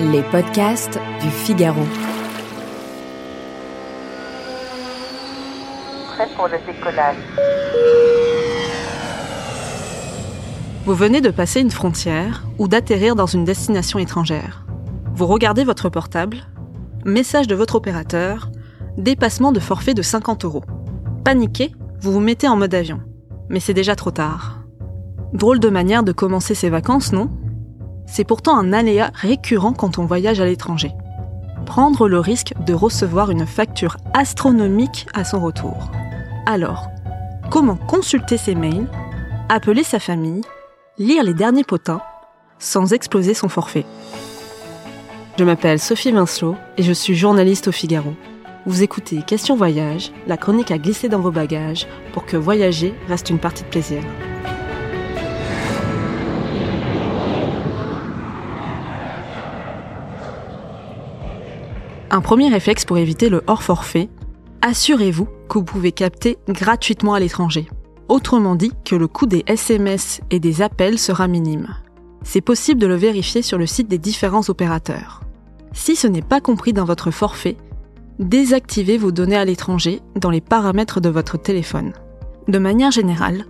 Les podcasts du Figaro. Prêt pour le décollage. Vous venez de passer une frontière ou d'atterrir dans une destination étrangère. Vous regardez votre portable, message de votre opérateur, dépassement de forfait de 50 euros. Paniqué, vous vous mettez en mode avion. Mais c'est déjà trop tard. Drôle de manière de commencer ses vacances, non? C'est pourtant un aléa récurrent quand on voyage à l'étranger. Prendre le risque de recevoir une facture astronomique à son retour. Alors, comment consulter ses mails, appeler sa famille, lire les derniers potins, sans exploser son forfait? Je m'appelle Sophie Vincelot et je suis journaliste au Figaro. Vous écoutez Question Voyage, la chronique à glisser dans vos bagages pour que voyager reste une partie de plaisir. Un premier réflexe pour éviter le hors forfait, assurez-vous que vous pouvez capter gratuitement à l'étranger. Autrement dit que le coût des SMS et des appels sera minime. C'est possible de le vérifier sur le site des différents opérateurs. Si ce n'est pas compris dans votre forfait, désactivez vos données à l'étranger dans les paramètres de votre téléphone. De manière générale,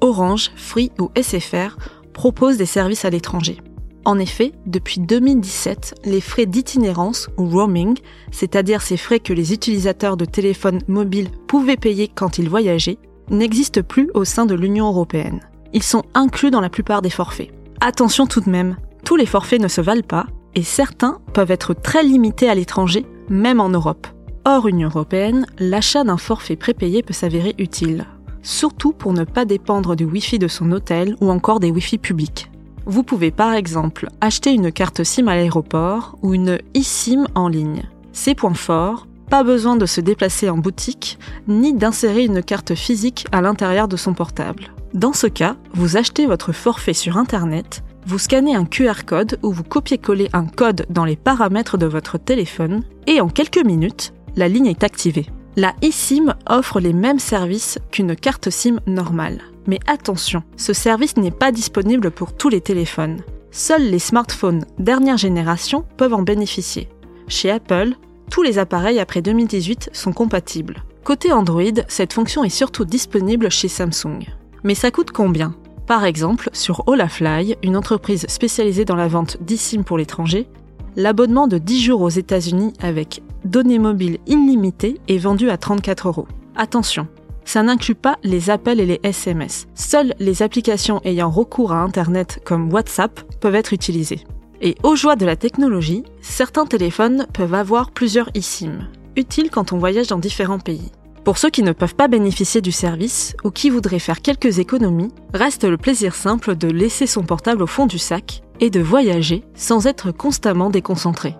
Orange, Free ou SFR proposent des services à l'étranger. En effet, depuis 2017, les frais d'itinérance ou roaming, c'est-à-dire ces frais que les utilisateurs de téléphones mobiles pouvaient payer quand ils voyageaient, n'existent plus au sein de l'Union européenne. Ils sont inclus dans la plupart des forfaits. Attention tout de même, tous les forfaits ne se valent pas et certains peuvent être très limités à l'étranger, même en Europe. Hors Union européenne, l'achat d'un forfait prépayé peut s'avérer utile, surtout pour ne pas dépendre du Wi-Fi de son hôtel ou encore des Wi-Fi publics. Vous pouvez par exemple acheter une carte SIM à l'aéroport ou une eSIM en ligne. Ces points forts, pas besoin de se déplacer en boutique ni d'insérer une carte physique à l'intérieur de son portable. Dans ce cas, vous achetez votre forfait sur Internet, vous scannez un QR code ou vous copiez-collez un code dans les paramètres de votre téléphone et en quelques minutes, la ligne est activée. La eSIM offre les mêmes services qu'une carte SIM normale. Mais attention, ce service n'est pas disponible pour tous les téléphones. Seuls les smartphones dernière génération peuvent en bénéficier. Chez Apple, tous les appareils après 2018 sont compatibles. Côté Android, cette fonction est surtout disponible chez Samsung. Mais ça coûte combien? Par exemple, sur Olafly, une entreprise spécialisée dans la vente d'eSIM pour l'étranger, l'abonnement de 10 jours aux États-Unis avec données mobiles illimitées est vendu à 34 euros. Attention, ça n'inclut pas les appels et les SMS. Seules les applications ayant recours à Internet comme WhatsApp peuvent être utilisées. Et aux joies de la technologie, certains téléphones peuvent avoir plusieurs eSIM, utiles quand on voyage dans différents pays. Pour ceux qui ne peuvent pas bénéficier du service ou qui voudraient faire quelques économies, reste le plaisir simple de laisser son portable au fond du sac et de voyager sans être constamment déconcentré.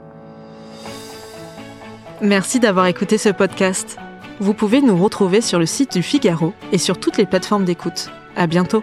Merci d'avoir écouté ce podcast. Vous pouvez nous retrouver sur le site du Figaro et sur toutes les plateformes d'écoute. À bientôt!